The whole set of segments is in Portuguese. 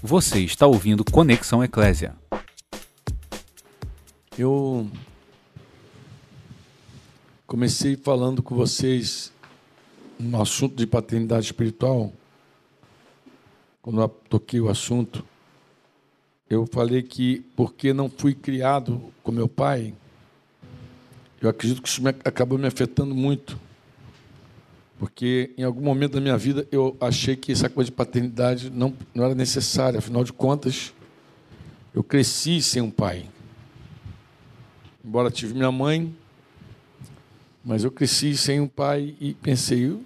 Você está ouvindo Conexão Eclésia. Eu comecei falando com vocês no assunto de paternidade espiritual. Quando eu toquei o assunto, eu falei que porque não fui criado com meu pai, eu acredito que isso me, acabou me afetando muito. Porque em algum momento da minha vida eu achei que essa coisa de paternidade não, não era necessária. Afinal de contas, eu cresci sem um pai. Embora tive minha mãe, mas eu cresci sem um pai e pensei,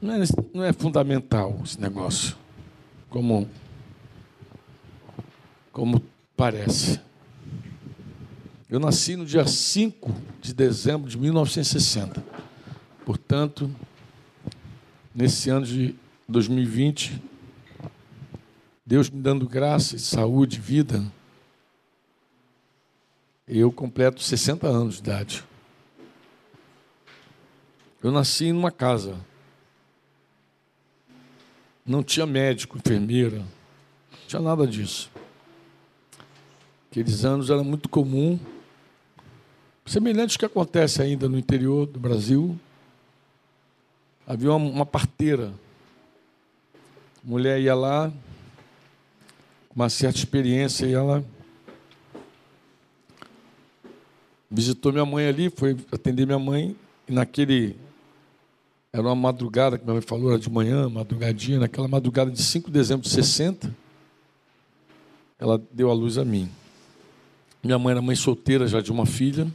não é, não é fundamental esse negócio, como, como parece. Eu nasci no dia 5 de dezembro de 1960. Portanto, nesse ano de 2020, Deus me dando graça, saúde, vida, eu completo 60 anos de idade. Eu nasci numa casa. Não tinha médico, enfermeira, não tinha nada disso. Aqueles anos era muito comum semelhante ao que acontece ainda no interior do Brasil. Havia uma, uma parteira. A mulher ia lá, com uma certa experiência, e ela visitou minha mãe ali, foi atender minha mãe, e naquele. Era uma madrugada, que minha mãe falou, era de manhã, madrugadinha, naquela madrugada de 5 de dezembro de 60, ela deu a luz a mim. Minha mãe era mãe solteira já de uma filha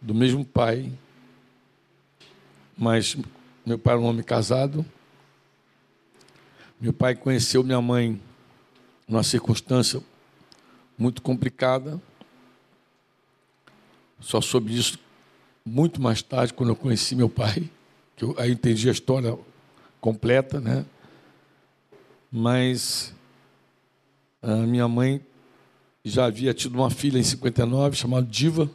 do mesmo pai, mas meu pai era um homem casado. Meu pai conheceu minha mãe numa circunstância muito complicada. Só soube disso muito mais tarde, quando eu conheci meu pai, que eu aí entendi a história completa, né? Mas a minha mãe já havia tido uma filha em 59 chamada Diva.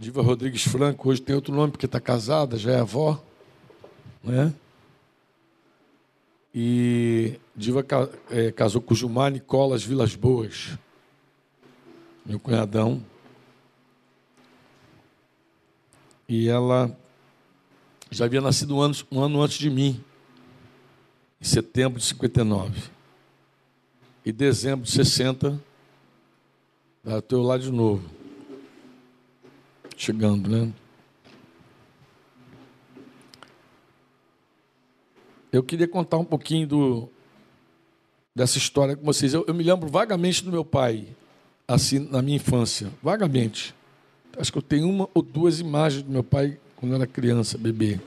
Diva Rodrigues Franco, hoje tem outro nome porque está casada, já é avó. Né? E Diva é, casou com Gilmar Nicolas Vilas Boas, meu cunhadão. E ela já havia nascido um ano, um ano antes de mim, em setembro de 59. E dezembro de 60, ela estou lá de novo chegando, né? Eu queria contar um pouquinho do, dessa história com vocês. Eu, eu, me lembro vagamente do meu pai, assim, na minha infância. Vagamente. Acho que eu tenho uma ou duas imagens do meu pai quando eu era criança, bebê.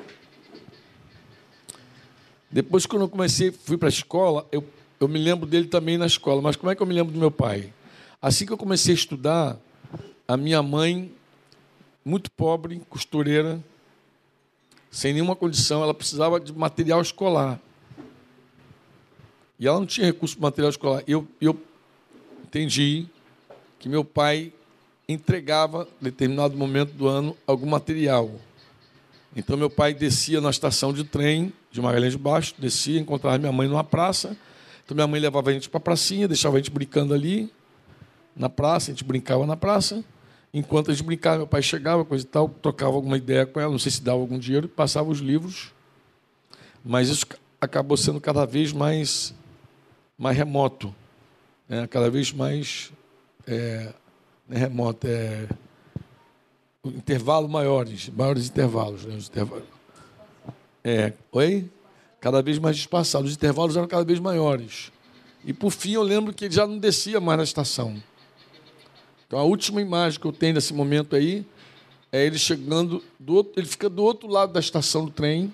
Depois, quando eu comecei, fui para a escola, eu, eu me lembro dele também na escola. Mas como é que eu me lembro do meu pai? Assim que eu comecei a estudar, a minha mãe muito pobre, costureira, sem nenhuma condição, ela precisava de material escolar. E ela não tinha recurso para material escolar. Eu, eu entendi que meu pai entregava, em determinado momento do ano, algum material. Então, meu pai descia na estação de trem de Magalhães de Baixo, descia, encontrava minha mãe numa praça. Então, minha mãe levava a gente para a pracinha, deixava a gente brincando ali, na praça, a gente brincava na praça. Enquanto a gente brincava, meu pai chegava, coisa e tal, trocava alguma ideia com ela, não sei se dava algum dinheiro, passava os livros. Mas isso acabou sendo cada vez mais, mais remoto, né? cada vez mais é, é remoto, é, intervalo maiores, maiores intervalos. Né? Os intervalos. É, oi? Cada vez mais espaçados, os intervalos eram cada vez maiores. E por fim eu lembro que ele já não descia mais na estação. Então a última imagem que eu tenho nesse momento aí é ele chegando do outro, ele fica do outro lado da estação do trem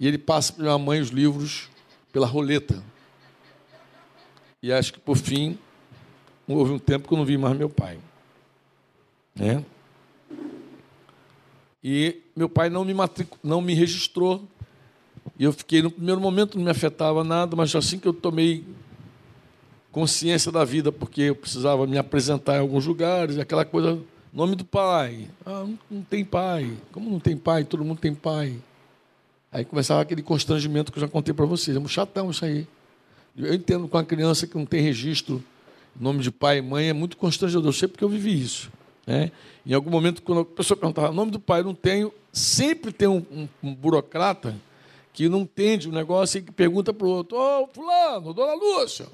e ele passa para minha mãe os livros pela roleta. E acho que por fim houve um tempo que eu não vi mais meu pai, né? E meu pai não me matric... não me registrou. E eu fiquei no primeiro momento não me afetava nada, mas assim que eu tomei consciência da vida, porque eu precisava me apresentar em alguns lugares, aquela coisa, nome do pai. Ah, não tem pai. Como não tem pai? Todo mundo tem pai. Aí começava aquele constrangimento que eu já contei para vocês. É um chatão isso aí. Eu entendo com a criança que não tem registro, nome de pai e mãe, é muito constrangedor. Eu sei porque eu vivi isso. Né? Em algum momento, quando a pessoa perguntava nome do pai, não tenho, sempre tem um, um, um burocrata que não entende o negócio e que pergunta para o outro: Ô, oh, Fulano, Dona Lúcia,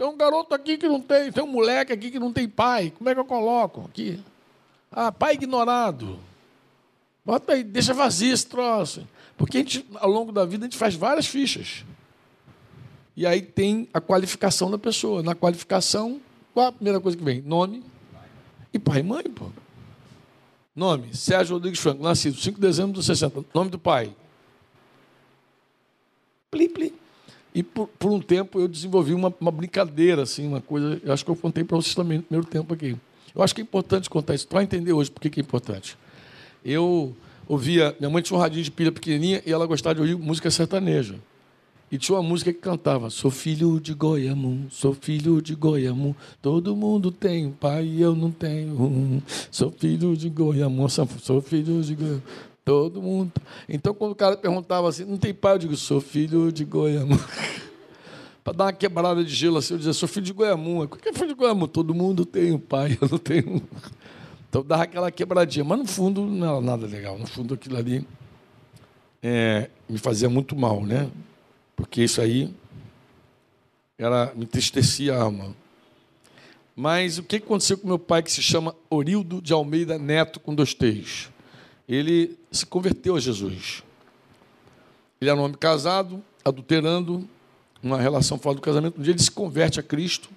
tem um garoto aqui que não tem, tem um moleque aqui que não tem pai, como é que eu coloco aqui? Ah, pai ignorado. Bota aí, deixa vazio esse troço. Porque a gente, ao longo da vida, a gente faz várias fichas. E aí tem a qualificação da pessoa. Na qualificação, qual a primeira coisa que vem? Nome e pai e mãe, pô. Nome, Sérgio Rodrigues Franco, nascido 5 de dezembro de 60. Nome do pai. Pli, pli. E por, por um tempo eu desenvolvi uma, uma, brincadeira, assim, uma coisa. Eu acho que eu contei para vocês também no primeiro tempo aqui. Eu acho que é importante contar isso, para entender hoje por que é importante. Eu ouvia. Minha mãe tinha um radinho de pilha pequenininha e ela gostava de ouvir música sertaneja. E tinha uma música que cantava: Sou filho de Goiamu, sou filho de Goiamu, todo mundo tem um pai e eu não tenho um. Sou filho de Goiamu, sou filho de Goiamu, todo mundo. Então, quando o cara perguntava assim: Não tem pai? Eu digo: Sou filho de Goiamu. Para dar uma quebrada de gelo assim, eu dizia: Sou filho de Goiamu. O que é filho de Goiamu? Todo mundo tem um pai, eu não tenho. Então, dava aquela quebradinha. Mas, no fundo, não era nada legal. No fundo, aquilo ali é, me fazia muito mal, né? porque isso aí era, me entristecia a alma. Mas o que aconteceu com meu pai, que se chama Orildo de Almeida Neto, com dois T's? Ele se converteu a Jesus. Ele era um homem casado, adulterando, uma relação fora do casamento. Um dia ele se converte a Cristo.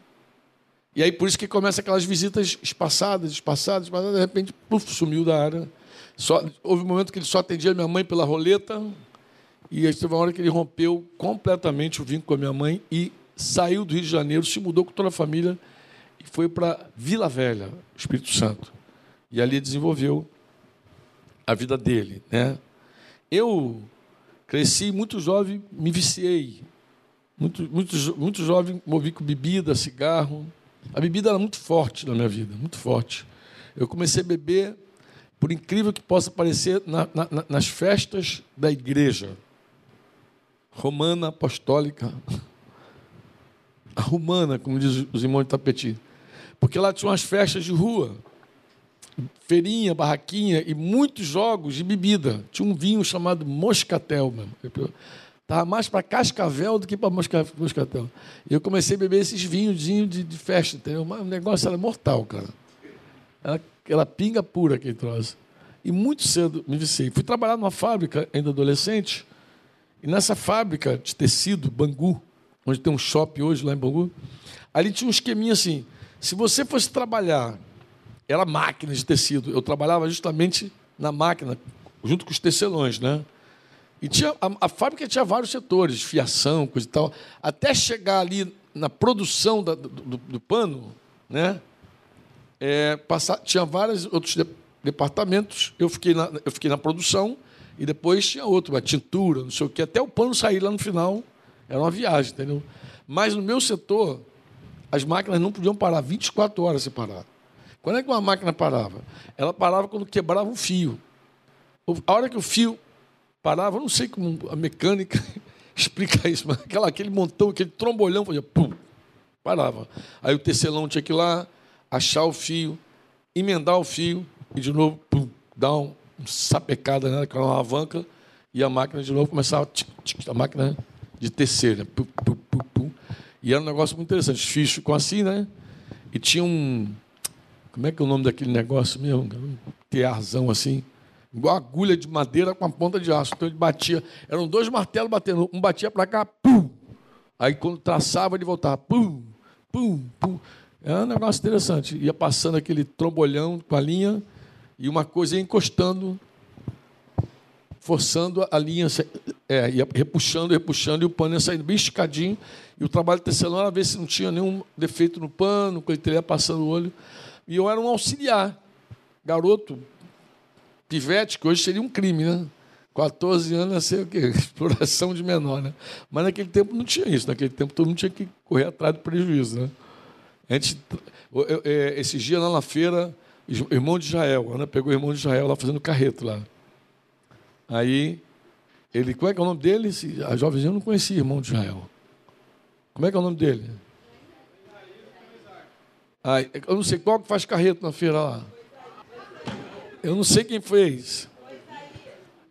E aí por isso que começa aquelas visitas espaçadas, espaçadas, espaçadas. De repente, puf, sumiu da área. Só, houve um momento que ele só atendia minha mãe pela roleta. E aí teve uma hora que ele rompeu completamente o vínculo com a minha mãe e saiu do Rio de Janeiro, se mudou com toda a família e foi para Vila Velha, Espírito Santo. E ali desenvolveu a vida dele. Né? Eu cresci muito jovem, me viciei. Muito, muito, muito jovem, movi com bebida, cigarro. A bebida era muito forte na minha vida, muito forte. Eu comecei a beber, por incrível que possa parecer, na, na, nas festas da igreja romana apostólica. A romana, como diz os irmãos de Tapeti. Porque lá tinha umas festas de rua, feirinha, barraquinha e muitos jogos de bebida. Tinha um vinho chamado Moscatel mesmo. Estava mais para cascavel do que para moscatel. E eu comecei a beber esses vinhos de, de festa. Entendeu? O negócio era mortal, cara. Era, pinga pura aquele troço. E muito cedo me viciei. Fui trabalhar numa fábrica, ainda adolescente, e nessa fábrica de tecido, Bangu, onde tem um shopping hoje lá em Bangu, ali tinha um esqueminha assim: se você fosse trabalhar, era máquina de tecido, eu trabalhava justamente na máquina, junto com os tecelões, né? E tinha, a, a fábrica tinha vários setores, fiação, coisa e tal, até chegar ali na produção da, do, do, do, pano, né? É, passar, tinha vários outros de, departamentos. Eu fiquei, na, eu fiquei na produção e depois tinha outro, uma tintura, não sei o quê. Até o pano sair lá no final, era uma viagem, entendeu? Mas no meu setor, as máquinas não podiam parar 24 horas sem parar. Quando é que uma máquina parava? Ela parava quando quebrava um fio. A hora que o fio parava, eu não sei como a mecânica explica isso, mas aquela, aquele montão, aquele trombolhão, fazia pum, parava. Aí o tecelão tinha que ir lá, achar o fio, emendar o fio e de novo, pum, dar um, sapecada né, com uma alavanca e a máquina de novo começava a máquina de tecer, né? Pum, pum, pum, e era um negócio muito interessante. Os fios ficam assim, né? E tinha um. Como é que é o nome daquele negócio mesmo? Um tearzão assim, igual agulha de madeira com a ponta de aço. Então ele batia. Eram dois martelos batendo. Um batia para cá, pum! Aí quando traçava, ele voltava, pum, pum, pum. Era um negócio interessante. Ia passando aquele trombolhão com a linha e uma coisa ia encostando, forçando a linha, é, ia repuxando, repuxando, e o pano ia saindo bem esticadinho. E o trabalho tecelão era ver se não tinha nenhum defeito no pano, quando ele ia passando o olho. E eu era um auxiliar, garoto, pivete, que hoje seria um crime, né? 14 anos, não sei o quê, exploração de menor, né? Mas naquele tempo não tinha isso, naquele tempo todo mundo tinha que correr atrás do prejuízo, né? A gente, é, esses dias lá na feira, irmão de Israel. Ana pegou o irmão de Israel lá fazendo carreto lá. Aí, ele, qual é, que é o nome dele? A jovenzinha não conhecia irmão de Israel. Como é que é o nome dele? Ah, eu não sei qual que faz carreto na feira lá. Eu não sei quem fez.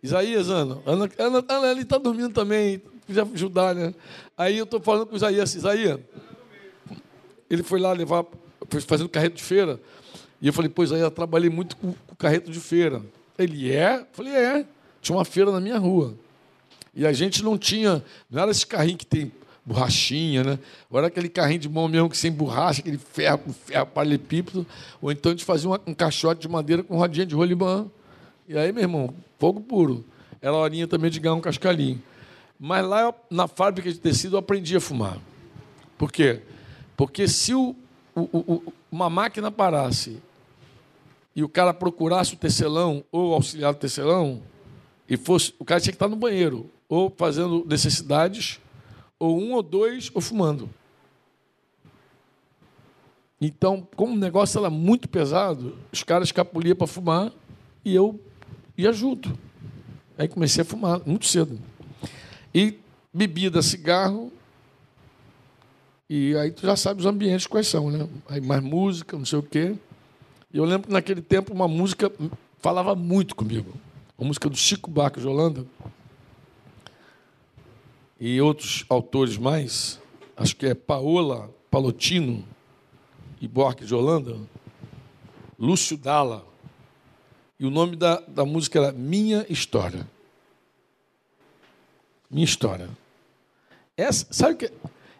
Isaías, Ana. Ana, Ana, Ana ele está dormindo também. Podia ajudar, né? Aí eu estou falando com o Isaías. Isaías, ele foi lá levar, foi fazendo carreto de feira. E eu falei, pois aí eu trabalhei muito com, com carreto de feira. Ele é? Eu falei, é. Tinha uma feira na minha rua. E a gente não tinha, não era esse carrinho que tem borrachinha, né? Ou era aquele carrinho de mão mesmo que sem borracha, aquele ferro com ferro paralelepípedo. Ou então a gente fazia um caixote de madeira com rodinha de rolimã. E aí, meu irmão, fogo puro. Era horinha também de ganhar um cascalhinho. Mas lá na fábrica de tecido eu aprendi a fumar. Por quê? Porque se o, o, o, uma máquina parasse e o cara procurasse o tecelão ou o auxiliar do tecelão, e fosse, o cara tinha que estar no banheiro, ou fazendo necessidades, ou um ou dois, ou fumando. Então, como o negócio era muito pesado, os caras escapuliam para fumar e eu ia junto. Aí comecei a fumar muito cedo. E bebida, cigarro. E aí tu já sabe os ambientes quais são, né? Aí mais música, não sei o quê. E eu lembro que naquele tempo uma música falava muito comigo. A música do Chico Buarque de Holanda e outros autores mais, acho que é Paola Palotino e Buarque de Holanda, Lúcio Dalla. E o nome da, da música era Minha História. Minha História. Essa, sabe o que?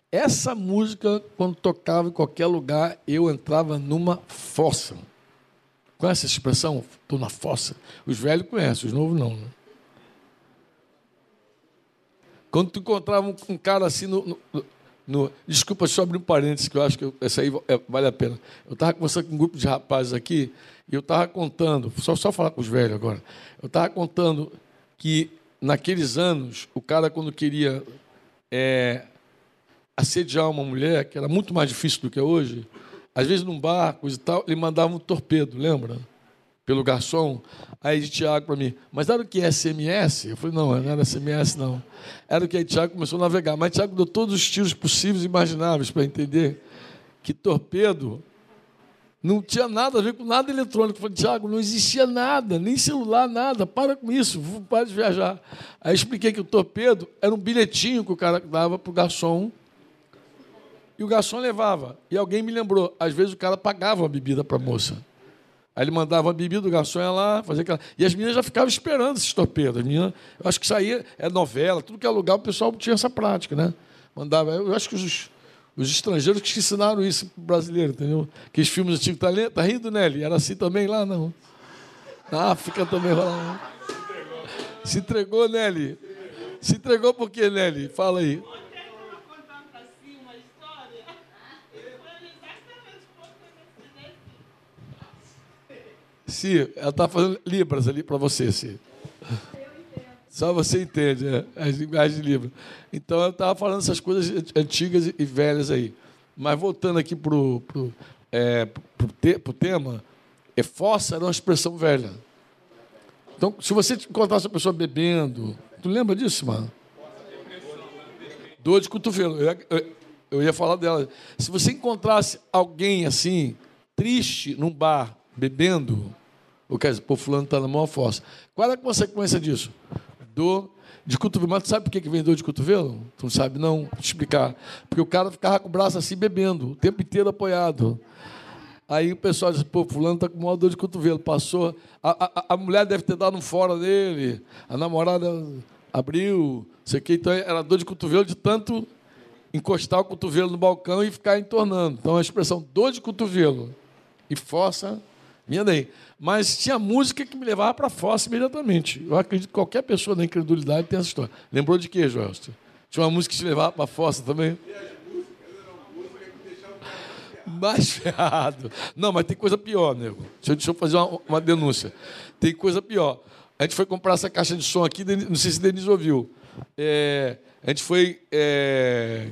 Essa música, quando tocava em qualquer lugar, eu entrava numa fossa. Conhece essa expressão? Estou na fossa. Os velhos conhecem, os novos não. Né? Quando tu encontrava um, um cara assim no, no, no, Desculpa, só abrir um parênteses, que eu acho que essa aí é, vale a pena. Eu estava conversando com um grupo de rapazes aqui, e eu estava contando, só, só falar com os velhos agora, eu estava contando que naqueles anos, o cara, quando queria é, assediar uma mulher, que era muito mais difícil do que hoje, às vezes, num barco e tal, ele mandava um torpedo, lembra? Pelo garçom. Aí de Tiago para mim, mas era o que? SMS? Eu falei, não, não era SMS, não. Era o que? Aí Tiago começou a navegar. Mas Tiago deu todos os tiros possíveis e imagináveis para entender que torpedo não tinha nada a ver com nada eletrônico. Eu falei, Tiago, não existia nada, nem celular, nada. Para com isso, para de viajar. Aí expliquei que o torpedo era um bilhetinho que o cara dava para o garçom e o garçom levava. E alguém me lembrou, às vezes o cara pagava a bebida para a moça. Aí ele mandava a bebida, o garçom ia lá, fazia aquela. E as meninas já ficavam esperando esses torpedos. As meninas, eu acho que isso aí é novela, tudo que é lugar, o pessoal tinha essa prática, né? Mandava. Eu acho que os, os estrangeiros que ensinaram isso para o brasileiro, entendeu? Que os filmes antigos. Tá, tá rindo, Nelly? Era assim também lá, não? Na África também rolava. Se entregou, Nelly. Se entregou por quê, Nelly? Fala aí. Si, ela está fazendo Libras ali para você, Si. Só você entende é, as linguagens de Libras. Então, ela estava falando essas coisas antigas e velhas aí. Mas voltando aqui para o pro, é, pro te, pro tema, é fossa era uma expressão velha. Então, se você encontrasse uma pessoa bebendo, tu lembra disso, mano? Dor de cotovelo. Eu, eu, eu ia falar dela. Se você encontrasse alguém assim, triste, num bar, bebendo, o quer dizer, pô, fulano está na maior fossa. Qual é a consequência disso? Dor de cotovelo. Mas tu sabe por que vem dor de cotovelo? Tu não sabe, não? Vou te explicar. Porque o cara ficava com o braço assim, bebendo, o tempo inteiro apoiado. Aí o pessoal diz, pô, fulano está com maior dor de cotovelo. Passou. A, a, a, mulher deve ter dado um fora dele. A namorada abriu. Sei que, então era dor de cotovelo de tanto encostar o cotovelo no balcão e ficar entornando. Então a expressão dor de cotovelo e fossa Vinha daí. Mas tinha música que me levava para a fossa imediatamente. Eu acredito que qualquer pessoa da incredulidade tem essa história. Lembrou de quê, Joel? Tinha uma música que te levava para a fossa também? Mais ferrado. Não, mas tem coisa pior, nego. Deixa, eu, deixa eu fazer uma, uma, denúncia. Tem coisa pior. A gente foi comprar essa caixa de som aqui, não sei se Denise ouviu. É, a gente foi é,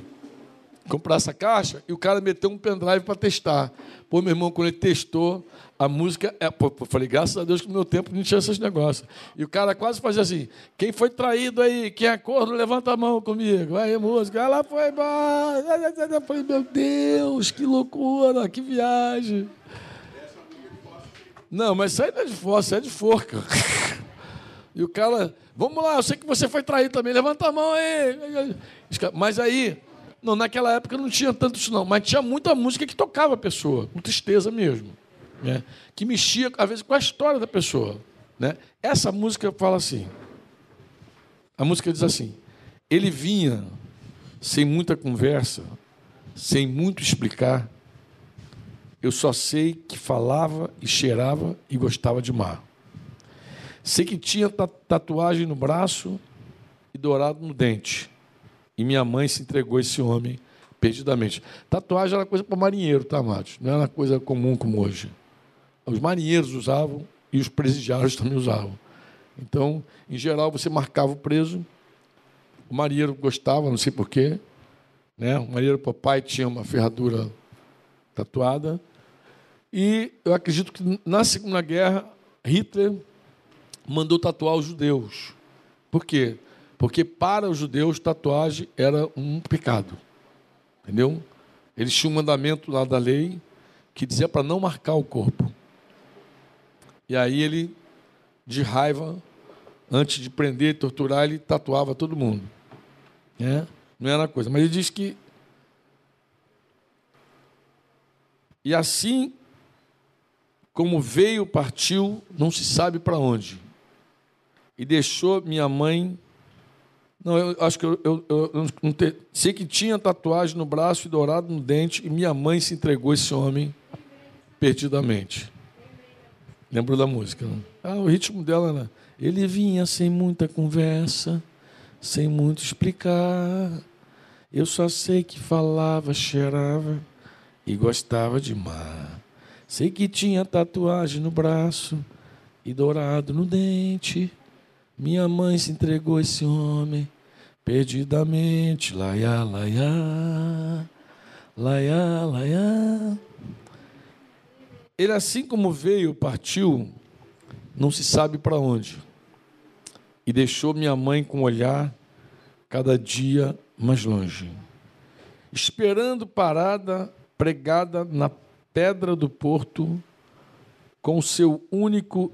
comprar essa caixa e o cara meteu um pendrive para testar. Pô, meu irmão, quando ele testou, a música. É, pô, falei, graças a Deus que no meu tempo não tinha esses negócios. E o cara quase fazia assim: quem foi traído aí, quem é corno, levanta a mão comigo. Aí, música, ela foi embora. Eu falei, meu Deus, que loucura, que viagem. Não, mas isso aí não é de força, é de forca. E o cara, vamos lá, eu sei que você foi traído também, levanta a mão aí. Mas aí, não, naquela época não tinha tanto isso, não, mas tinha muita música que tocava a pessoa, com tristeza mesmo, né? que mexia, às vezes, com a história da pessoa. Né? Essa música fala assim: a música diz assim, ele vinha sem muita conversa, sem muito explicar, eu só sei que falava e cheirava e gostava de mar. Sei que tinha tatuagem no braço e dourado no dente. E minha mãe se entregou a esse homem perdidamente. Tatuagem era coisa para marinheiro, tá, amados? Não era coisa comum como hoje. Os marinheiros usavam e os presidiários também usavam. Então, em geral, você marcava o preso. O marinheiro gostava, não sei porquê. Né? O marinheiro papai tinha uma ferradura tatuada. E eu acredito que na Segunda Guerra, Hitler mandou tatuar os judeus. Por quê? Porque para os judeus tatuagem era um pecado. Entendeu? Eles tinham um mandamento lá da lei que dizia para não marcar o corpo. E aí ele, de raiva, antes de prender torturar, ele tatuava todo mundo. É? Não era coisa. Mas ele diz que. E assim como veio, partiu, não se sabe para onde e deixou minha mãe. Não, eu acho que eu, eu, eu não te, sei que tinha tatuagem no braço e dourado no dente, e minha mãe se entregou a esse homem perdidamente. Lembrou da música? Não? Ah, o ritmo dela, né? Ele vinha sem muita conversa, sem muito explicar. Eu só sei que falava, cheirava e gostava de mar. Sei que tinha tatuagem no braço e dourado no dente. Minha mãe se entregou a esse homem perdidamente. Laia, laia, laia, laia. Ele, assim como veio, partiu, não se sabe para onde. E deixou minha mãe com o olhar cada dia mais longe. Esperando parada, pregada na pedra do porto, com seu único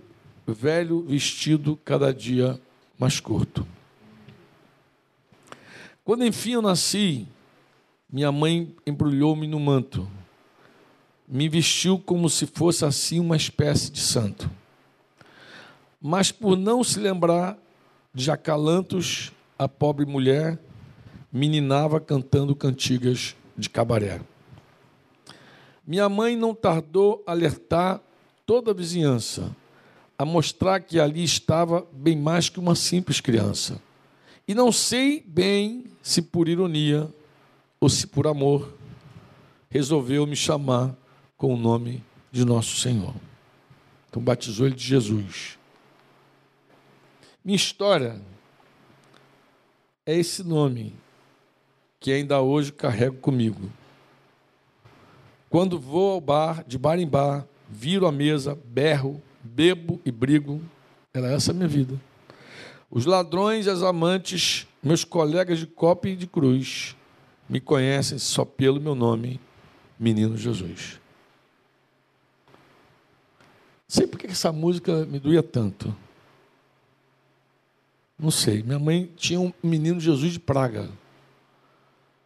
velho vestido cada dia mais curto. Quando enfim eu nasci, minha mãe embrulhou-me no manto, me vestiu como se fosse assim uma espécie de santo. Mas por não se lembrar de acalantos, a pobre mulher meninava cantando cantigas de cabaré. Minha mãe não tardou a alertar toda a vizinhança a mostrar que ali estava bem mais que uma simples criança. E não sei bem se por ironia ou se por amor resolveu me chamar com o nome de nosso Senhor. Então batizou ele de Jesus. Minha história é esse nome que ainda hoje carrego comigo. Quando vou ao bar, de bar em bar, viro a mesa, berro, bebo e brigo. Era essa a minha vida. Os ladrões e as amantes, meus colegas de copa e de cruz, me conhecem só pelo meu nome, Menino Jesus. Sei por que essa música me doía tanto. Não sei. Minha mãe tinha um menino Jesus de Praga.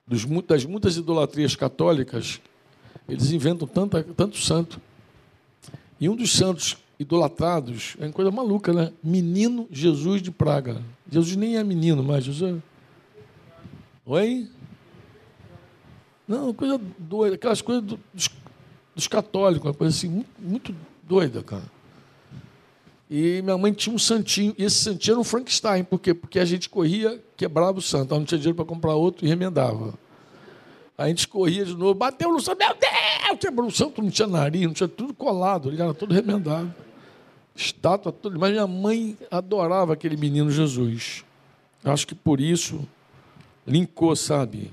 das muitas idolatrias católicas, eles inventam tanta, tanto santo. E um dos santos idolatrados, é uma coisa maluca, né? Menino Jesus de Praga. Jesus nem é menino mais, Jesus. É- Oi? Não, coisa doida, aquelas coisas dos, dos católicos, uma coisa assim, muito, muito doida, cara. E minha mãe tinha um santinho, e esse santinho era um Frankenstein, por quê? Porque a gente corria, quebrava o santo, não tinha dinheiro para comprar outro e remendava. A gente corria de novo, bateu no santo, meu Deus, quebrou o santo, não tinha nariz, não tinha tudo colado, ele era todo remendado estátua, tudo. Mas minha mãe adorava aquele menino Jesus. Acho que por isso linkou, sabe?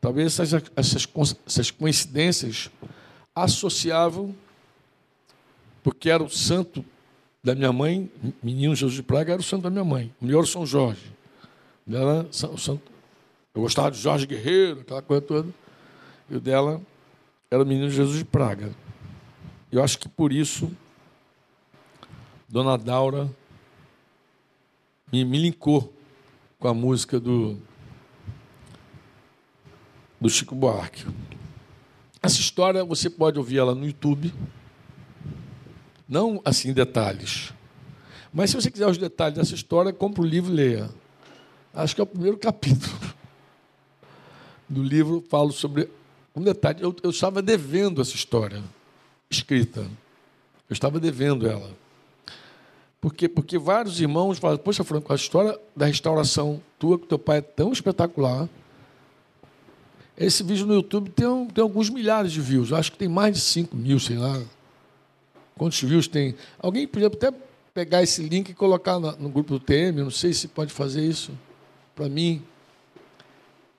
Talvez essas, essas, essas coincidências associavam, porque era o santo da minha mãe, menino Jesus de Praga, era o santo da minha mãe, o melhor São Jorge. Dela, o santo, eu gostava de Jorge Guerreiro, aquela coisa toda. E o dela era o menino Jesus de Praga. Eu acho que por isso, Dona Daura me, me linkou com a música do, do Chico Buarque. Essa história você pode ouvir ela no YouTube, não assim detalhes. Mas se você quiser os detalhes dessa história, compre o livro e leia. Acho que é o primeiro capítulo do livro. Falo sobre um detalhe. Eu, eu estava devendo essa história escrita. Eu estava devendo ela. Porque, porque vários irmãos falam, poxa, Franco, a história da restauração tua com teu pai é tão espetacular. Esse vídeo no YouTube tem, tem alguns milhares de views. Eu acho que tem mais de 5 mil, sei lá. Quantos views tem? Alguém podia até pegar esse link e colocar no grupo do TM, não sei se pode fazer isso para mim.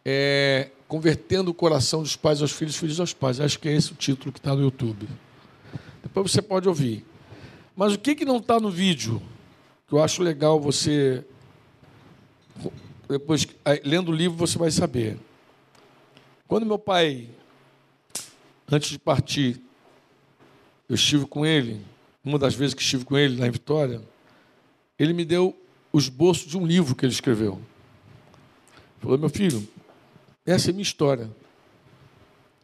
É, convertendo o coração dos pais aos filhos, filhos aos pais. Acho que é esse o título que está no YouTube. Depois você pode ouvir. Mas o que, que não está no vídeo? Que eu acho legal você. Depois, lendo o livro, você vai saber. Quando meu pai, antes de partir, eu estive com ele, uma das vezes que estive com ele na Vitória, ele me deu o esboço de um livro que ele escreveu. Falou, meu filho, essa é a minha história.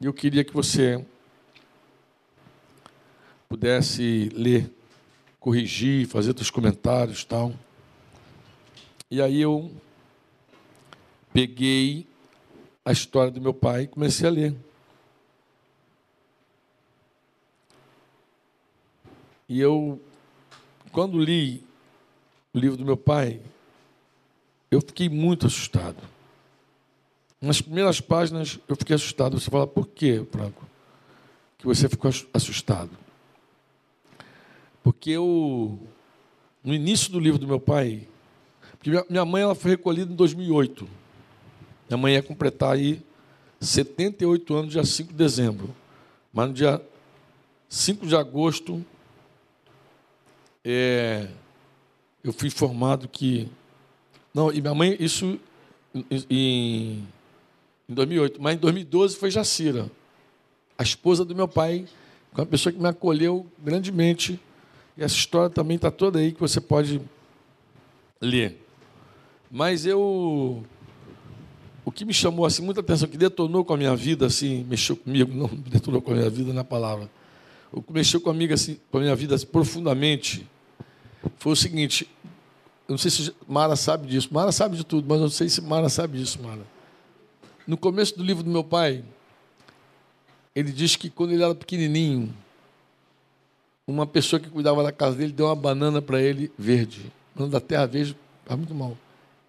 E eu queria que você pudesse ler corrigir, fazer teus comentários tal. E aí eu peguei a história do meu pai e comecei a ler. E eu, quando li o livro do meu pai, eu fiquei muito assustado. Nas primeiras páginas eu fiquei assustado. Você fala, por quê, Franco? Que você ficou assustado? Porque eu, no início do livro do meu pai, porque minha mãe ela foi recolhida em 2008. Minha mãe ia completar aí 78 anos, dia 5 de dezembro. Mas no dia 5 de agosto, é, eu fui informado que. Não, e minha mãe, isso em, em 2008, mas em 2012 foi Jacira, a esposa do meu pai, uma pessoa que me acolheu grandemente e essa história também está toda aí que você pode ler. Mas eu. O que me chamou assim, muita atenção, que detonou com a minha vida, assim, mexeu comigo, não detonou com a minha vida na palavra. O que mexeu comigo, assim, com a minha vida assim, profundamente, foi o seguinte. Eu não sei se Mara sabe disso. Mara sabe de tudo, mas eu não sei se Mara sabe disso, Mara. No começo do livro do meu pai, ele diz que quando ele era pequenininho, uma pessoa que cuidava da casa dele deu uma banana para ele verde. Banana da terra verde faz muito mal.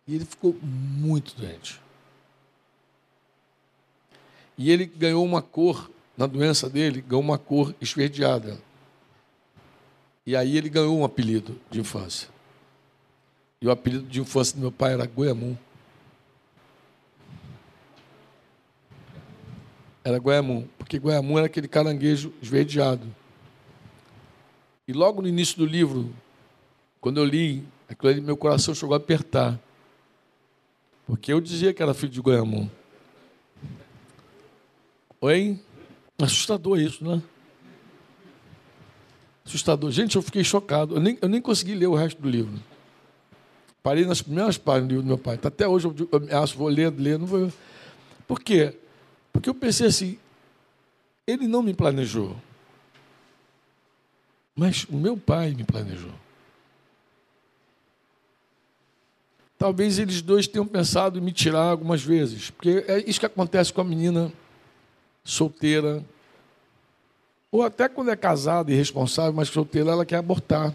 E ele ficou muito doente. E ele ganhou uma cor, na doença dele, ganhou uma cor esverdeada. E aí ele ganhou um apelido de infância. E o apelido de infância do meu pai era Goiamum. Era Goiamum, porque Goiamum era aquele caranguejo esverdeado. E logo no início do livro, quando eu li, aquilo meu coração chegou a apertar. Porque eu dizia que era filho de Goiamum. Oi? Assustador isso, né? Assustador. Gente, eu fiquei chocado. Eu nem, eu nem consegui ler o resto do livro. Parei nas primeiras páginas do livro do meu pai. Até hoje eu, acho, vou ler, ler, não vou. Por quê? Porque eu pensei assim, ele não me planejou. Mas o meu pai me planejou. Talvez eles dois tenham pensado em me tirar algumas vezes, porque é isso que acontece com a menina solteira, ou até quando é casada e responsável, mas solteira, ela quer abortar,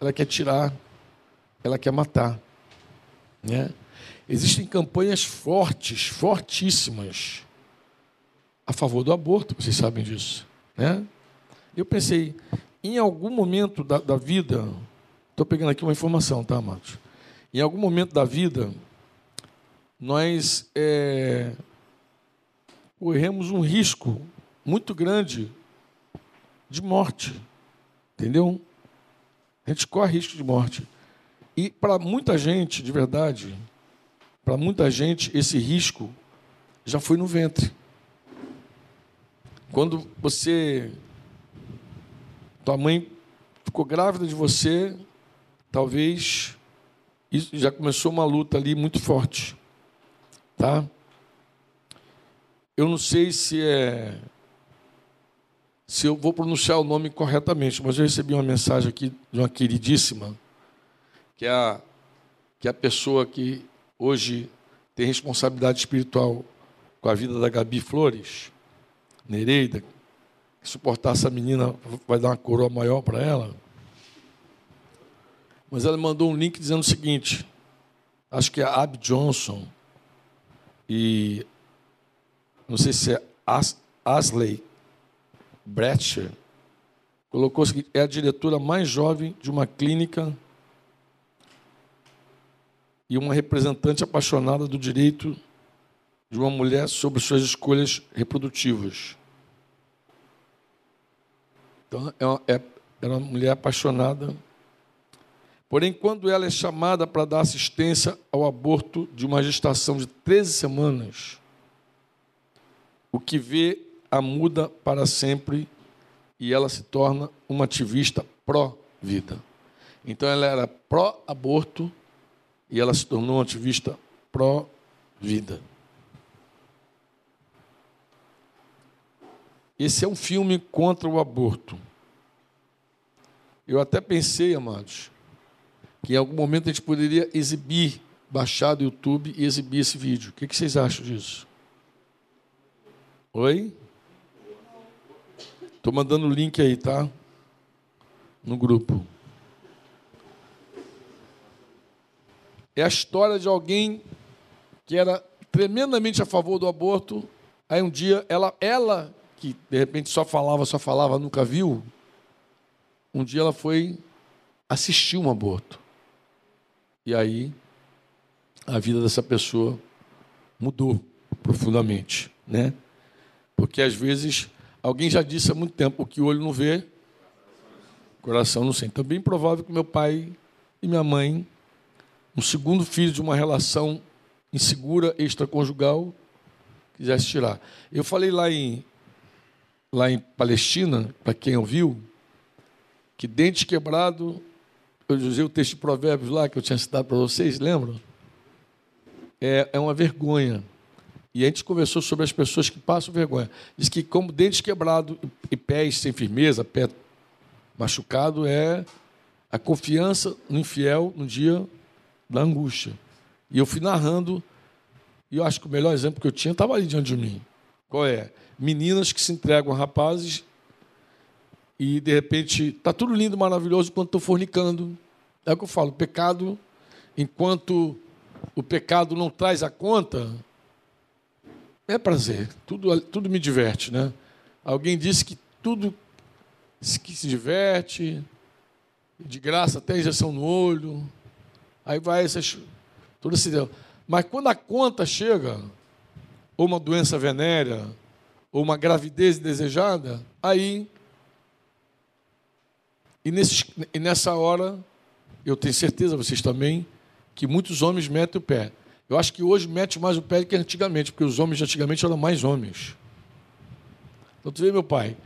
ela quer tirar, ela quer matar. Né? Existem campanhas fortes, fortíssimas, a favor do aborto, vocês sabem disso. Né? Eu pensei, em algum momento da, da vida, estou pegando aqui uma informação, tá, amados? Em algum momento da vida, nós é, corremos um risco muito grande de morte. Entendeu? A gente corre risco de morte. E para muita gente, de verdade, para muita gente, esse risco já foi no ventre. Quando você. Tua mãe ficou grávida de você, talvez isso já começou uma luta ali muito forte. Tá? Eu não sei se é se eu vou pronunciar o nome corretamente, mas eu recebi uma mensagem aqui de uma queridíssima, que é a, que é a pessoa que hoje tem responsabilidade espiritual com a vida da Gabi Flores, Nereida, suportar essa menina vai dar uma coroa maior para ela. Mas ela mandou um link dizendo o seguinte: acho que é a Ab Johnson e não sei se é As, Asley Bratcher, colocou seguinte: é a diretora mais jovem de uma clínica e uma representante apaixonada do direito de uma mulher sobre suas escolhas reprodutivas. Então, é uma, é, é uma mulher apaixonada. Porém, quando ela é chamada para dar assistência ao aborto de uma gestação de 13 semanas, o que vê a muda para sempre e ela se torna uma ativista pró-vida. Então ela era pró-aborto e ela se tornou uma ativista pró-vida. Esse é um filme contra o aborto. Eu até pensei, amados, que em algum momento a gente poderia exibir, baixar do YouTube e exibir esse vídeo. O que vocês acham disso? Oi? Estou mandando o link aí, tá? No grupo. É a história de alguém que era tremendamente a favor do aborto. Aí um dia ela, ela que de repente só falava, só falava, nunca viu. Um dia ela foi assistir um aborto. E aí a vida dessa pessoa mudou profundamente, né? Porque às vezes Alguém já disse há muito tempo: o que o olho não vê, o coração não sente. Então, é bem provável que meu pai e minha mãe, um segundo filho de uma relação insegura, extraconjugal, quisesse tirar. Eu falei lá em, lá em Palestina, para quem ouviu, que dente quebrado, eu usei o texto de Provérbios lá que eu tinha citado para vocês, lembram? É, é uma vergonha e a gente conversou sobre as pessoas que passam vergonha. Diz que como dentes quebrados e pés sem firmeza, pé machucado, é a confiança no infiel no dia da angústia. E eu fui narrando, e eu acho que o melhor exemplo que eu tinha estava ali diante de mim. Qual é? Meninas que se entregam a rapazes e, de repente, está tudo lindo, maravilhoso, enquanto estou fornicando. É o que eu falo, pecado, enquanto o pecado não traz a conta, é prazer, tudo, tudo me diverte, né? Alguém disse que tudo que se diverte, de graça até injeção no olho, aí vai essas, tudo esse Mas quando a conta chega, ou uma doença venérea, ou uma gravidez desejada, aí e, nesse, e nessa hora, eu tenho certeza, vocês também, que muitos homens metem o pé. Eu acho que hoje mete mais o pé do que antigamente, porque os homens antigamente eram mais homens. Então, tu vê meu pai.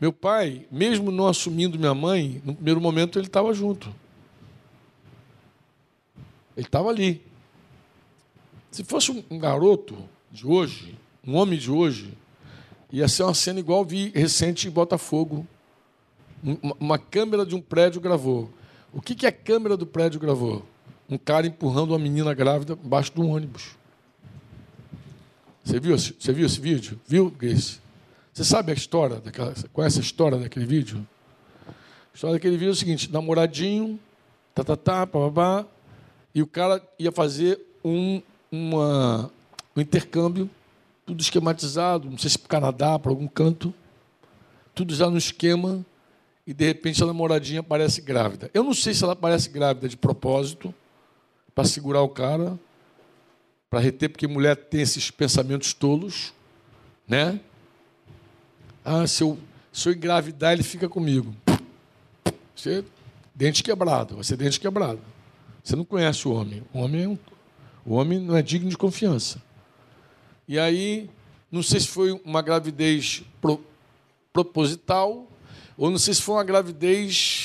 Meu pai, mesmo não assumindo minha mãe, no primeiro momento ele estava junto. Ele estava ali. Se fosse um garoto de hoje, um homem de hoje, ia ser uma cena igual vi recente em Botafogo. Uma câmera de um prédio gravou. O que, que a câmera do prédio gravou? Um cara empurrando uma menina grávida embaixo de um ônibus. Você viu, você viu esse vídeo? Viu, Grace? Você sabe a história daquela. Conhece a história daquele vídeo? A história daquele vídeo é o seguinte: namoradinho, tá, tá, tá, e o cara ia fazer um, uma, um intercâmbio, tudo esquematizado, não sei se para o Canadá, para algum canto, tudo já no esquema, e de repente a namoradinha aparece grávida. Eu não sei se ela aparece grávida de propósito, para segurar o cara, para reter, porque mulher tem esses pensamentos tolos, né? Ah, se eu, se eu engravidar, ele fica comigo. Você, dente quebrado, ser dente quebrado. Você não conhece o homem. O homem, é um, o homem não é digno de confiança. E aí, não sei se foi uma gravidez pro, proposital, ou não sei se foi uma gravidez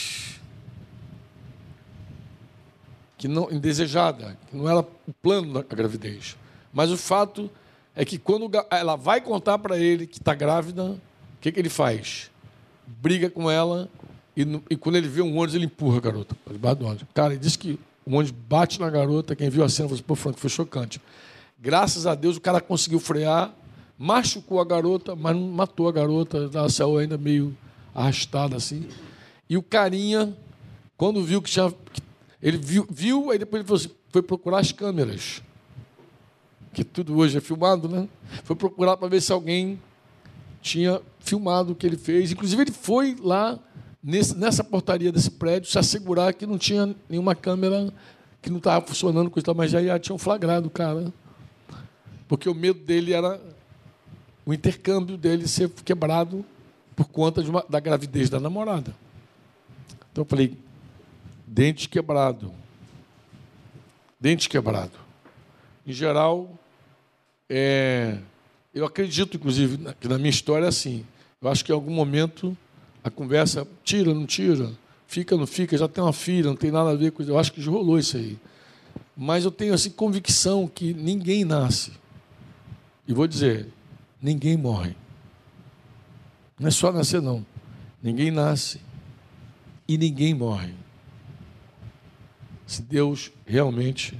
que não indesejada, que não era o plano da gravidez. Mas o fato é que quando ela vai contar para ele que está grávida, o que, que ele faz? Briga com ela e, e, quando ele vê um ônibus, ele empurra a garota para debaixo do ônibus. Cara, ele disse que o ônibus bate na garota. Quem viu a cena falou assim, pô, Franco, foi chocante. Graças a Deus o cara conseguiu frear, machucou a garota, mas não matou a garota. Ela saiu ainda meio arrastada assim. E o carinha, quando viu que tinha. Ele viu, viu aí depois ele assim, foi procurar as câmeras que tudo hoje é filmado, né? Foi procurar para ver se alguém tinha filmado o que ele fez. Inclusive, ele foi lá nesse, nessa portaria desse prédio se assegurar que não tinha nenhuma câmera que não estava funcionando, coisa, mas já, já tinham flagrado o cara. Porque o medo dele era o intercâmbio dele ser quebrado por conta uma, da gravidez da namorada. Então eu falei, dente quebrado. Dente quebrado. Em geral, é, eu acredito, inclusive, que na minha história é assim. Eu acho que em algum momento a conversa tira, não tira, fica, não fica, já tem uma filha, não tem nada a ver com isso. Eu acho que já rolou isso aí. Mas eu tenho assim convicção que ninguém nasce. E vou dizer, ninguém morre. Não é só nascer, não. Ninguém nasce e ninguém morre. Se Deus realmente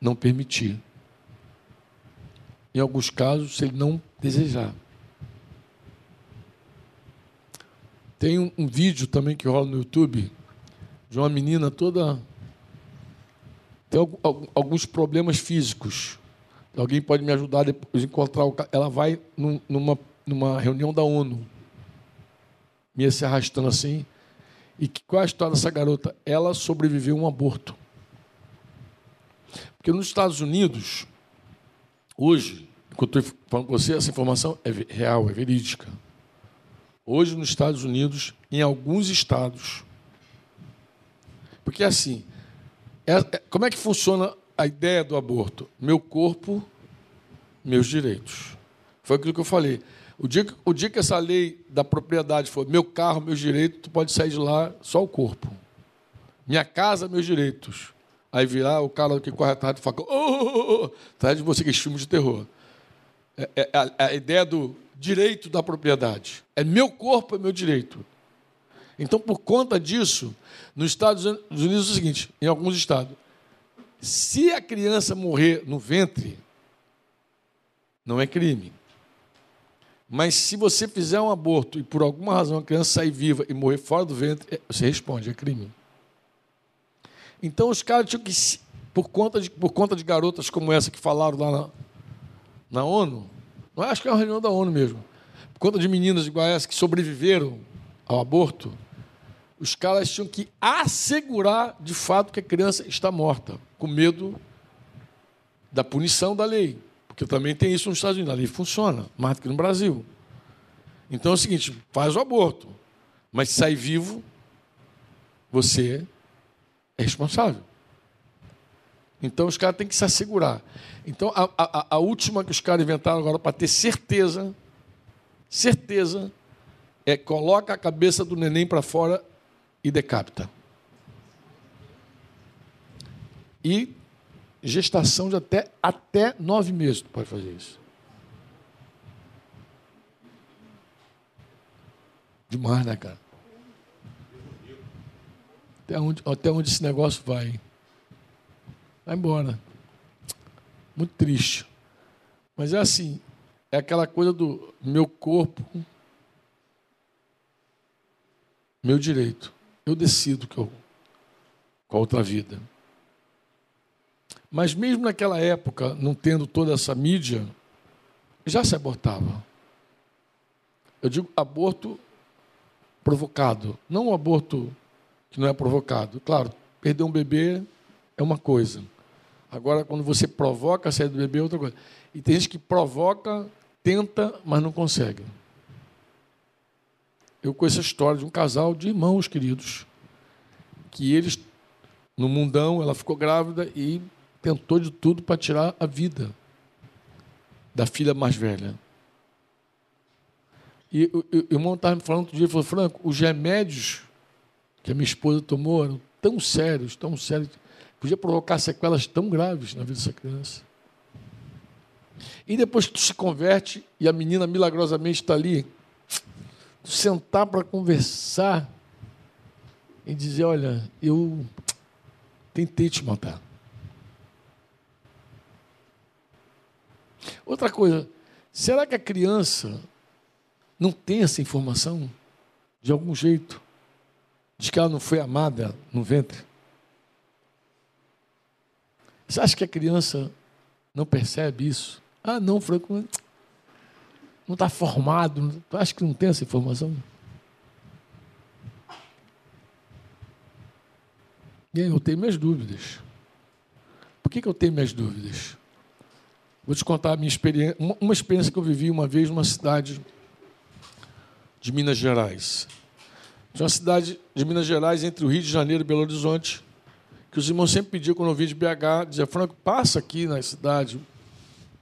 não permitir em alguns casos, se ele não desejar. Tem um, um, vídeo também que rola no YouTube de uma menina toda. Tem alguns problemas físicos. Alguém pode me ajudar depois de encontrar o Ela vai num, numa, numa reunião da ONU, me se arrastando assim. E que, qual é a história dessa garota? Ela sobreviveu a um aborto. Porque nos Estados Unidos, Hoje, enquanto estou falando com você, essa informação é real, é verídica. Hoje, nos Estados Unidos, em alguns estados, porque assim, é, é, como é que funciona a ideia do aborto? Meu corpo, meus direitos. Foi aquilo que eu falei. O dia, o dia que essa lei da propriedade for meu carro, meus direitos, tu pode sair de lá só o corpo. Minha casa, meus direitos. Aí virar o cara que corre atrás do facão, oh, oh, oh, atrás de você que é filme de terror. É, é, a, a ideia do direito da propriedade. É meu corpo, é meu direito. Então, por conta disso, nos Estados Unidos é o seguinte: em alguns estados, se a criança morrer no ventre, não é crime. Mas se você fizer um aborto e por alguma razão a criança sair viva e morrer fora do ventre, é, você responde, é crime. Então os caras tinham que, por conta de, por conta de garotas como essa que falaram lá na, na ONU, não é, acho que é uma reunião da ONU mesmo, por conta de meninas igual essa que sobreviveram ao aborto, os caras tinham que assegurar de fato que a criança está morta, com medo da punição da lei. Porque também tem isso nos Estados Unidos, a lei funciona, mais do que no Brasil. Então é o seguinte: faz o aborto, mas se sair vivo, você é responsável. Então os caras têm que se assegurar. Então a, a, a última que os caras inventaram agora para ter certeza, certeza, é coloca a cabeça do neném para fora e decapita. E gestação de até, até nove meses pode fazer isso. Demais, né, cara? Até onde, até onde esse negócio vai? Vai embora. Muito triste. Mas é assim, é aquela coisa do meu corpo, meu direito. Eu decido que eu, com a outra vida. Mas mesmo naquela época, não tendo toda essa mídia, já se abortava. Eu digo aborto provocado, não um aborto que não é provocado. Claro, perder um bebê é uma coisa. Agora, quando você provoca a saída do bebê, é outra coisa. E tem gente que provoca tenta, mas não consegue. Eu conheço a história de um casal de irmãos queridos, que eles, no mundão, ela ficou grávida e tentou de tudo para tirar a vida da filha mais velha. E o, irmão estava me falando outro dia, falou, Franco, os remédios que a minha esposa tomou eram tão sérios, tão sérios, podia provocar sequelas tão graves na vida dessa criança. E depois que tu se converte e a menina milagrosamente está ali, tu sentar para conversar e dizer, olha, eu tentei te matar. Outra coisa, será que a criança não tem essa informação, de algum jeito, de que ela não foi amada no ventre? Você acha que a criança não percebe isso? Ah, não, Franco, não está formado. Tu acha que não tem essa informação? E aí, eu tenho minhas dúvidas. Por que, que eu tenho minhas dúvidas? Vou te contar minha experiência, uma experiência que eu vivi uma vez numa cidade de Minas Gerais. De uma cidade de Minas Gerais, entre o Rio de Janeiro e Belo Horizonte, que os irmãos sempre pediam quando eu vim de BH, dizia, Franco, passa aqui na cidade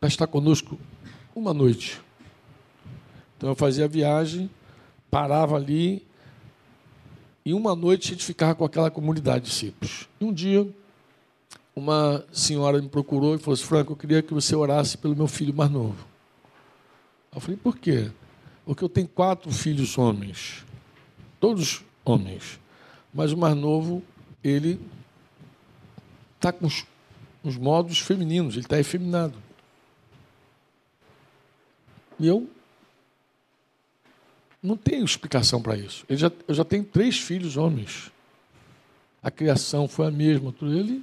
para estar conosco uma noite. Então eu fazia a viagem, parava ali, e uma noite a gente ficava com aquela comunidade de discípulos. E um dia, uma senhora me procurou e falou assim, Franco, eu queria que você orasse pelo meu filho mais novo. Eu falei, por quê? Porque eu tenho quatro filhos homens, todos homens, mas o mais novo, ele está com os, os, modos femininos, ele está efeminado. E eu não tenho explicação para isso. Ele já, eu já tenho três filhos homens. A criação foi a mesma, tudo ele.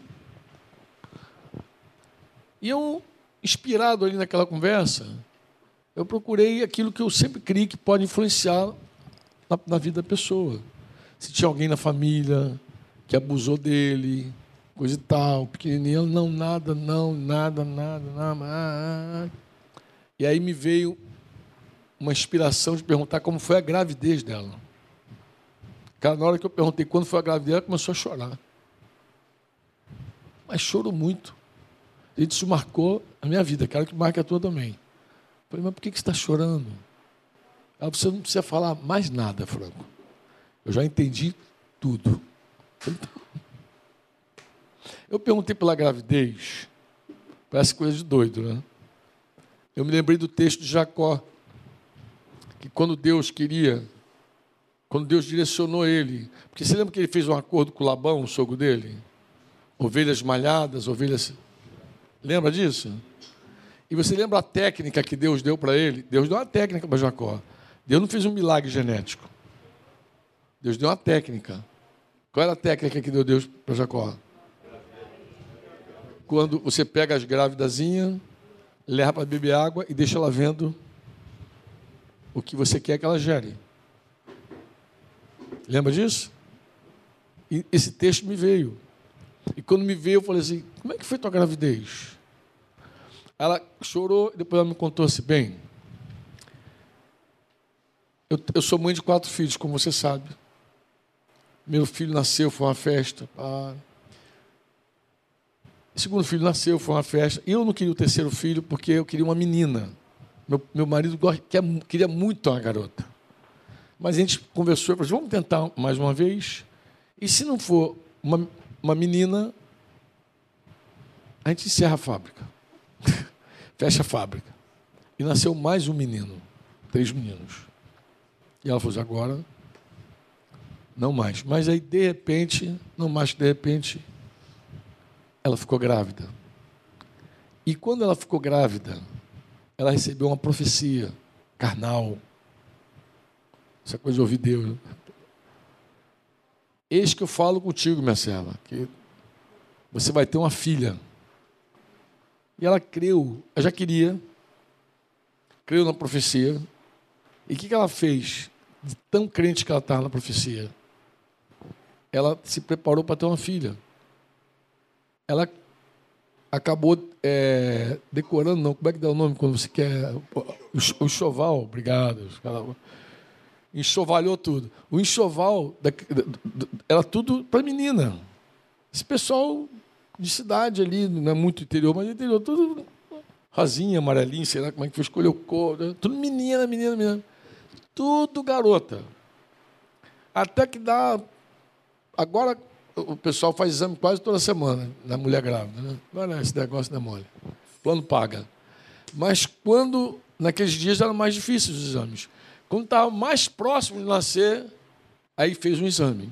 E eu, inspirado ali naquela conversa, eu procurei aquilo que eu sempre criei que pode influenciar na, na vida da pessoa. Se tinha alguém na família que abusou dele, coisa e tal, pequenininho, não, nada, não, nada, nada, nada. E aí me veio uma inspiração de perguntar como foi a gravidez dela. Cara, na hora que eu perguntei quando foi a gravidez, ela começou a chorar. Mas chorou muito. Isso marcou a minha vida, quero que marque a tua também. Falei, mas por que, você está chorando? Ela, você não precisa falar mais nada, Franco. Eu já entendi tudo. Eu perguntei pela gravidez, parece coisa de doido, né? Eu me lembrei do texto de Jacó, que quando Deus queria, quando Deus direcionou ele, porque você lembra que ele fez um acordo com Labão, o sogro dele? Ovelhas malhadas, ovelhas. Lembra disso? E você lembra a técnica que Deus deu para ele? Deus deu uma técnica para Jacó. Deus não fez um milagre genético. Deus deu uma técnica. Qual era a técnica que deu Deus para Jacó? Quando você pega as grávidazinhas, leva para beber água e deixa ela vendo o que você quer que ela gere. Lembra disso? E esse texto me veio. E quando me veio, eu falei assim: como é que foi tua gravidez? Ela chorou, depois ela me contou assim: bem, eu, eu sou mãe de quatro filhos, como você sabe. Meu filho nasceu, foi uma festa. Ah. Segundo filho nasceu, foi uma festa. Eu não queria o terceiro filho porque eu queria uma menina. Meu, meu marido quer, queria muito uma garota. Mas a gente conversou e falou: assim, vamos tentar mais uma vez. E se não for uma, uma menina, a gente encerra a fábrica. Fecha a fábrica. E nasceu mais um menino, três meninos. E ela falou assim, agora não mais. Mas aí, de repente, não mais de repente, ela ficou grávida. E quando ela ficou grávida, ela recebeu uma profecia carnal. Essa coisa de ouvir Deus. Eis que eu falo contigo, minha serva, que você vai ter uma filha. E ela creu, ela já queria, creu na profecia. E o que ela fez? De tão crente que ela estava na profecia. Ela se preparou para ter uma filha. Ela acabou é, decorando, não, como é que dá o nome quando você quer? O enxoval, obrigado. Enxovalhou tudo. O enxoval era tudo para menina. Esse pessoal de cidade ali, não é muito interior, mas interior, tudo rosinha, amarelinho, sei lá como é que foi, escolheu cor, né? tudo menina, menina, menina. Tudo garota. Até que dá. Agora o pessoal faz exame quase toda semana na mulher grávida. Né? Agora esse negócio não é mole. Plano paga. Mas quando, naqueles dias, eram mais difíceis os exames. Quando estava mais próximo de nascer, aí fez um exame.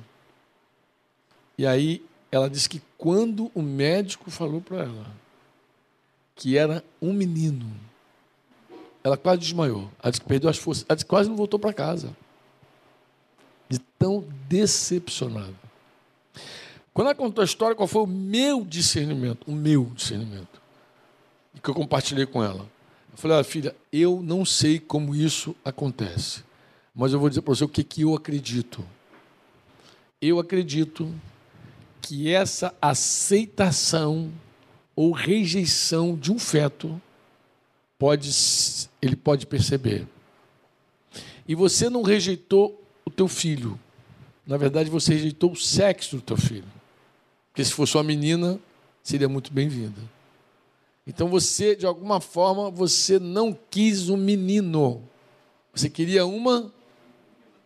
E aí ela disse que quando o médico falou para ela que era um menino, ela quase desmaiou. Ela disse que perdeu as forças. Ela disse que quase não voltou para casa. De tão decepcionada. Quando ela contou a história, qual foi o meu discernimento? O meu discernimento. Que eu compartilhei com ela. Falei, ah, filha, eu não sei como isso acontece. Mas eu vou dizer para você o que, que eu acredito. Eu acredito que essa aceitação ou rejeição de um feto pode ele pode perceber. E você não rejeitou o teu filho. Na verdade, você rejeitou o sexo do teu filho. Porque se fosse uma menina, seria muito bem-vinda. Então você, de alguma forma, você não quis um menino. Você queria uma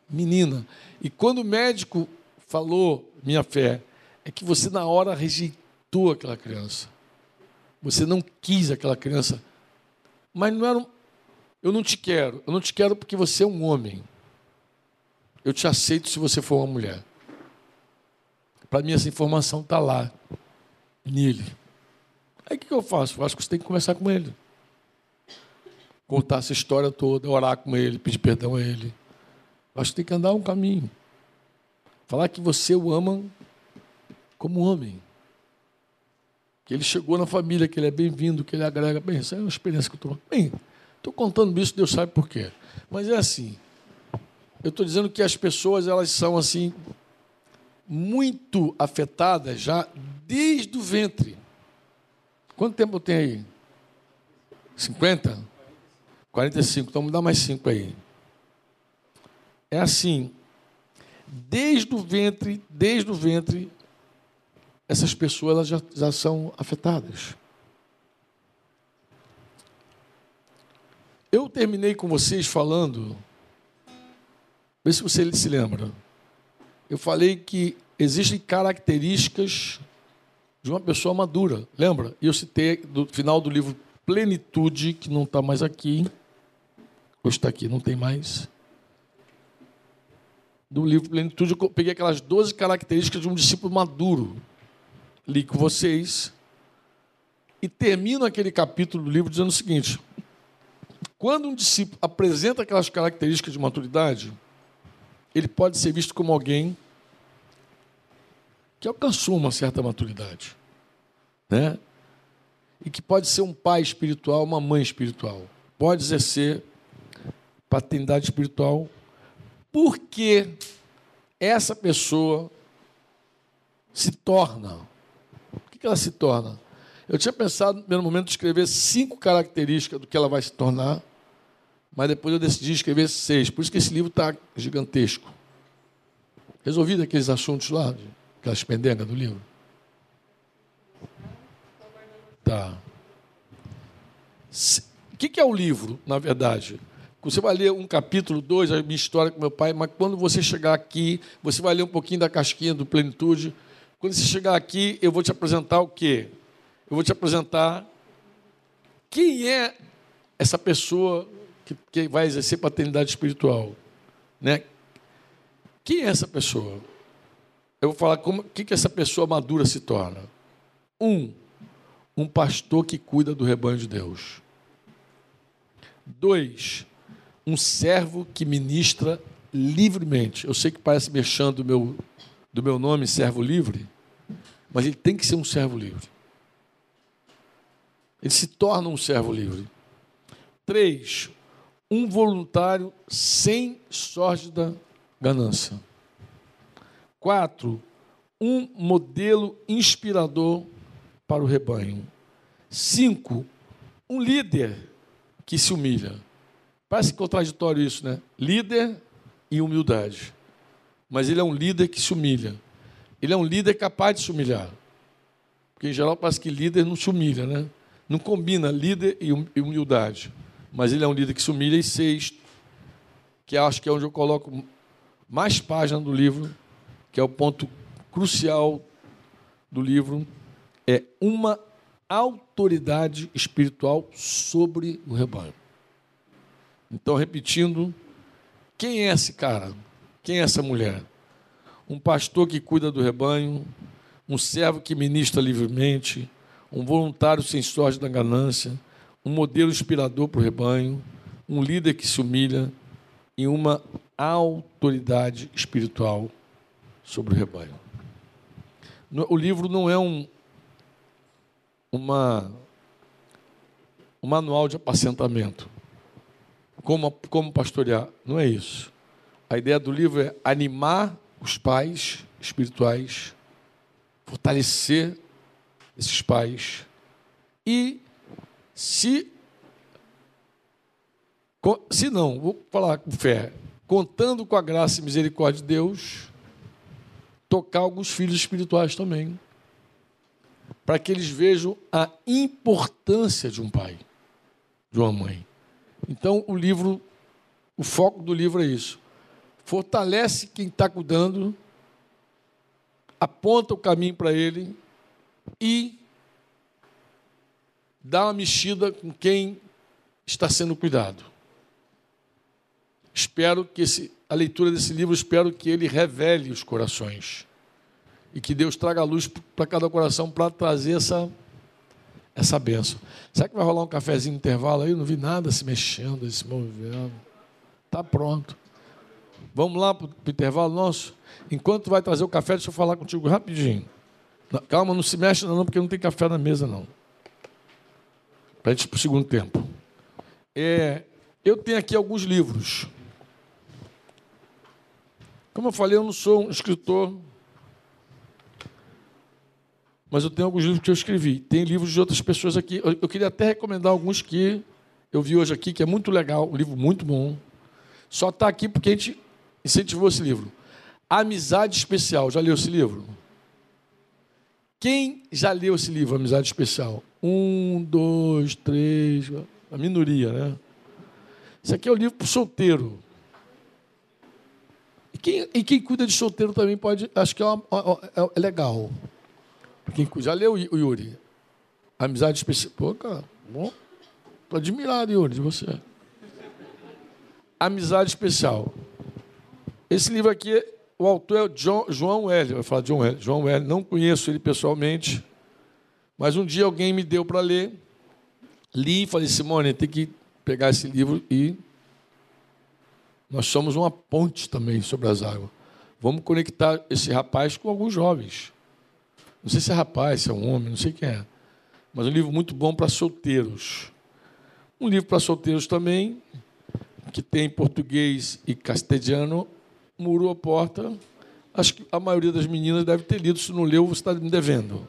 menina. E quando o médico falou, minha fé, é que você na hora rejeitou aquela criança. Você não quis aquela criança. Mas não era. Um... Eu não te quero. Eu não te quero porque você é um homem. Eu te aceito se você for uma mulher. Para mim, essa informação está lá, nele. Aí o que eu faço? Eu acho que você tem que conversar com ele. Contar essa história toda, orar com ele, pedir perdão a ele. Eu acho que tem que andar um caminho. Falar que você o ama como homem. Que ele chegou na família, que ele é bem-vindo, que ele agrega. Bem, isso é uma experiência que eu estou. Bem, estou contando isso, Deus sabe por quê. Mas é assim. Eu estou dizendo que as pessoas elas são assim muito afetadas já desde o ventre. Quanto tempo tem aí? 50? 45. Então me dá mais 5 aí. É assim. Desde o ventre, desde o ventre, essas pessoas elas já, já são afetadas. Eu terminei com vocês falando, vê se você se lembra. Eu falei que existem características de uma pessoa madura, lembra? Eu citei do final do livro Plenitude, que não está mais aqui, hoje está aqui, não tem mais. Do livro Plenitude, eu peguei aquelas 12 características de um discípulo maduro li com vocês e termino aquele capítulo do livro dizendo o seguinte: quando um discípulo apresenta aquelas características de maturidade, ele pode ser visto como alguém que alcançou uma certa maturidade, né? E que pode ser um pai espiritual, uma mãe espiritual, pode exercer paternidade espiritual, porque essa pessoa se torna que ela se torna? Eu tinha pensado no primeiro momento de escrever cinco características do que ela vai se tornar, mas depois eu decidi escrever seis. Por isso que esse livro está gigantesco. Resolvido aqueles assuntos lá, aquelas pendengas do livro? Tá. O que é o livro, na verdade? Você vai ler um capítulo, dois, a minha história com meu pai, mas quando você chegar aqui, você vai ler um pouquinho da casquinha do Plenitude quando você chegar aqui, eu vou te apresentar o quê? Eu vou te apresentar quem é essa pessoa que, que vai exercer paternidade espiritual. Né? Quem é essa pessoa? Eu vou falar como que, que essa pessoa madura se torna. Um, um pastor que cuida do rebanho de Deus. Dois, um servo que ministra livremente. Eu sei que parece mexendo do meu, do meu nome, servo livre, mas ele tem que ser um servo livre. Ele se torna um servo livre. Três, um voluntário sem sórdida ganância. Quatro, um modelo inspirador para o rebanho. Cinco, um líder que se humilha. Parece contraditório isso, né? Líder e humildade. Mas ele é um líder que se humilha. Ele é um líder capaz de se humilhar. Porque, em geral, parece que líder não se humilha, né? Não combina líder e humildade. Mas ele é um líder que se humilha. E seis, que acho que é onde eu coloco mais páginas do livro, que é o ponto crucial do livro, é uma autoridade espiritual sobre o rebanho. Então, repetindo, quem é esse cara? Quem é essa mulher? Um pastor que cuida do rebanho, um servo que ministra livremente, um voluntário sem sorte da ganância, um modelo inspirador para o rebanho, um líder que se humilha e uma autoridade espiritual sobre o rebanho. O livro não é um, uma, um manual de apacentamento. Como, como pastorear. Não é isso. A ideia do livro é animar os pais espirituais, fortalecer esses pais e se se não, vou falar com fé, contando com a graça e misericórdia de Deus, tocar alguns filhos espirituais também para que eles vejam a importância de um pai, de uma mãe. Então, o livro, o foco do livro é isso. Fortalece quem está cuidando, aponta o caminho para ele e dá uma mexida com quem está sendo cuidado. Espero que esse, a leitura desse livro, espero que ele revele os corações e que Deus traga luz para cada coração para trazer essa, essa benção. Será que vai rolar um cafezinho no intervalo aí? Eu não vi nada se mexendo, se movendo. Está pronto. Vamos lá para o intervalo nosso? Enquanto vai trazer o café, deixa eu falar contigo rapidinho. Calma, não se mexe não, porque não tem café na mesa não. Para a gente ir para o segundo tempo. É, eu tenho aqui alguns livros. Como eu falei, eu não sou um escritor mas eu tenho alguns livros que eu escrevi. Tem livros de outras pessoas aqui. Eu queria até recomendar alguns que eu vi hoje aqui, que é muito legal, um livro muito bom. Só está aqui porque a gente incentivou esse livro. Amizade Especial. Já leu esse livro? Quem já leu esse livro, Amizade Especial? Um, dois, três, a minoria, né? Isso aqui é o um livro para solteiro. Quem, e quem cuida de solteiro também pode, acho que é, uma, é, é legal. Quem já leu o Yuri? Amizade especial. Pô, cara, bom. Estou admirado, Yuri, de você. Amizade especial. Esse livro aqui, o autor é John, João L. Vai falar John L. João L. Não conheço ele pessoalmente, mas um dia alguém me deu para ler. Li e falei, Simone, tem que pegar esse livro e nós somos uma ponte também sobre as águas. Vamos conectar esse rapaz com alguns jovens. Não sei se é rapaz, se é um homem, não sei quem é. Mas um livro muito bom para solteiros. Um livro para solteiros também, que tem português e castelhano, Murou a Porta. Acho que a maioria das meninas deve ter lido. Se não leu, você está me devendo.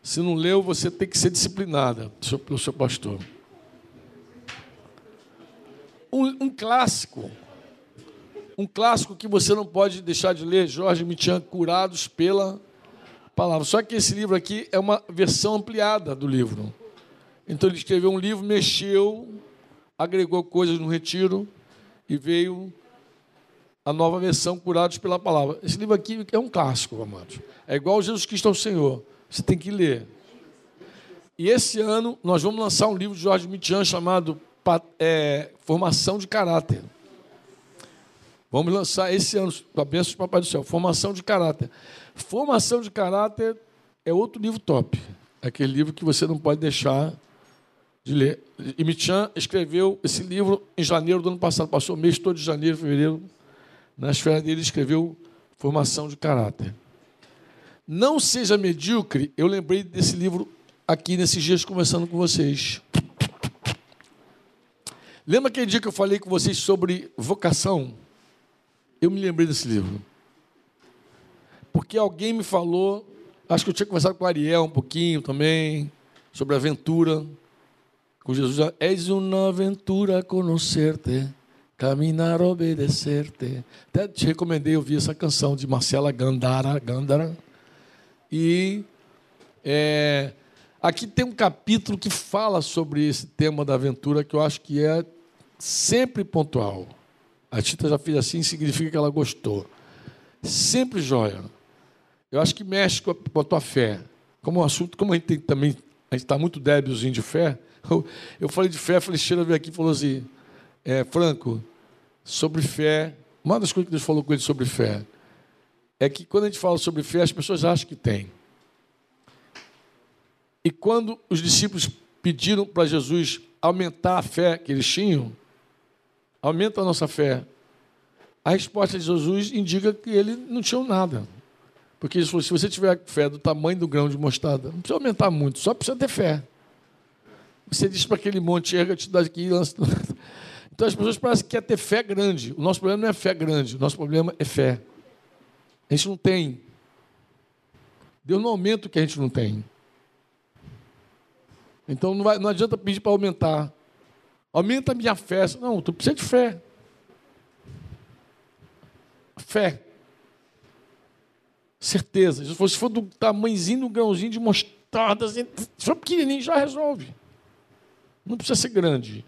Se não leu, você tem que ser disciplinada pelo seu pastor. Um, um clássico um clássico que você não pode deixar de ler, Jorge Mitian, Curados pela Palavra. Só que esse livro aqui é uma versão ampliada do livro. Então ele escreveu um livro, mexeu, agregou coisas no retiro e veio a nova versão Curados pela Palavra. Esse livro aqui é um clássico, amados. É igual Jesus Cristo ao Senhor. Você tem que ler. E esse ano nós vamos lançar um livro de Jorge Mitian chamado é, Formação de Caráter. Vamos lançar esse ano, a bênção do Papai do Céu, Formação de Caráter. Formação de Caráter é outro livro top. Aquele livro que você não pode deixar de ler. Michan escreveu esse livro em janeiro do ano passado, passou o mês todo de janeiro, fevereiro. Nas férias dele, escreveu Formação de Caráter. Não seja medíocre, eu lembrei desse livro aqui nesses dias conversando com vocês. Lembra aquele dia que eu falei com vocês sobre vocação? Eu me lembrei desse livro. Porque alguém me falou, Acho que eu tinha conversado com o Ariel um pouquinho também, sobre aventura com Jesus. És uma aventura conhecer-te, caminhar, obedecer-te. Até te recomendei ouvir essa canção de Marcela Gandara. Gandara. E é, aqui tem um capítulo que fala sobre esse tema da aventura que eu acho que é sempre pontual. A Tita já fez assim, significa que ela gostou. Sempre joia. Eu acho que mexe com a, tua fé. Como um assunto, como a gente tem também, a gente está muito débilzinho de fé. Eu, falei de fé, falei, Sheila veio aqui e falou assim, é, Franco, sobre fé, uma das coisas que Deus falou com ele sobre fé é que quando a gente fala sobre fé, as pessoas acham que tem. E quando os discípulos pediram para Jesus aumentar a fé que eles tinham, aumenta a nossa fé. A resposta de Jesus indica que ele não tinha nada. Porque ele falou: se você tiver fé do tamanho do grão de mostarda, não precisa aumentar muito, só precisa ter fé. Você diz para aquele monte, erga-te daqui e lança. Então as pessoas parecem que quer ter fé grande. O nosso problema não é fé grande, o nosso problema é fé. A gente não tem. Deus não aumenta o que a gente não tem. Então não, vai, não adianta pedir para aumentar. Aumenta a minha fé. Não, tu precisa de fé. Fé. Certeza. Se for, do tamanhozinho do grãozinho de mostarda, assim, se for pequenininho, já resolve. Não precisa ser grande.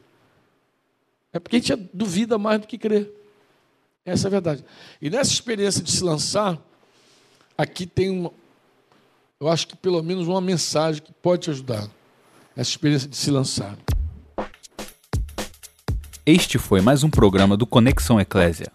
É porque a gente duvida mais do que crê. Essa é a verdade. E nessa experiência de se lançar, aqui tem uma, eu acho que pelo menos uma mensagem que pode te ajudar. Essa experiência de se lançar. Este foi mais um programa do Conexão Eclésia.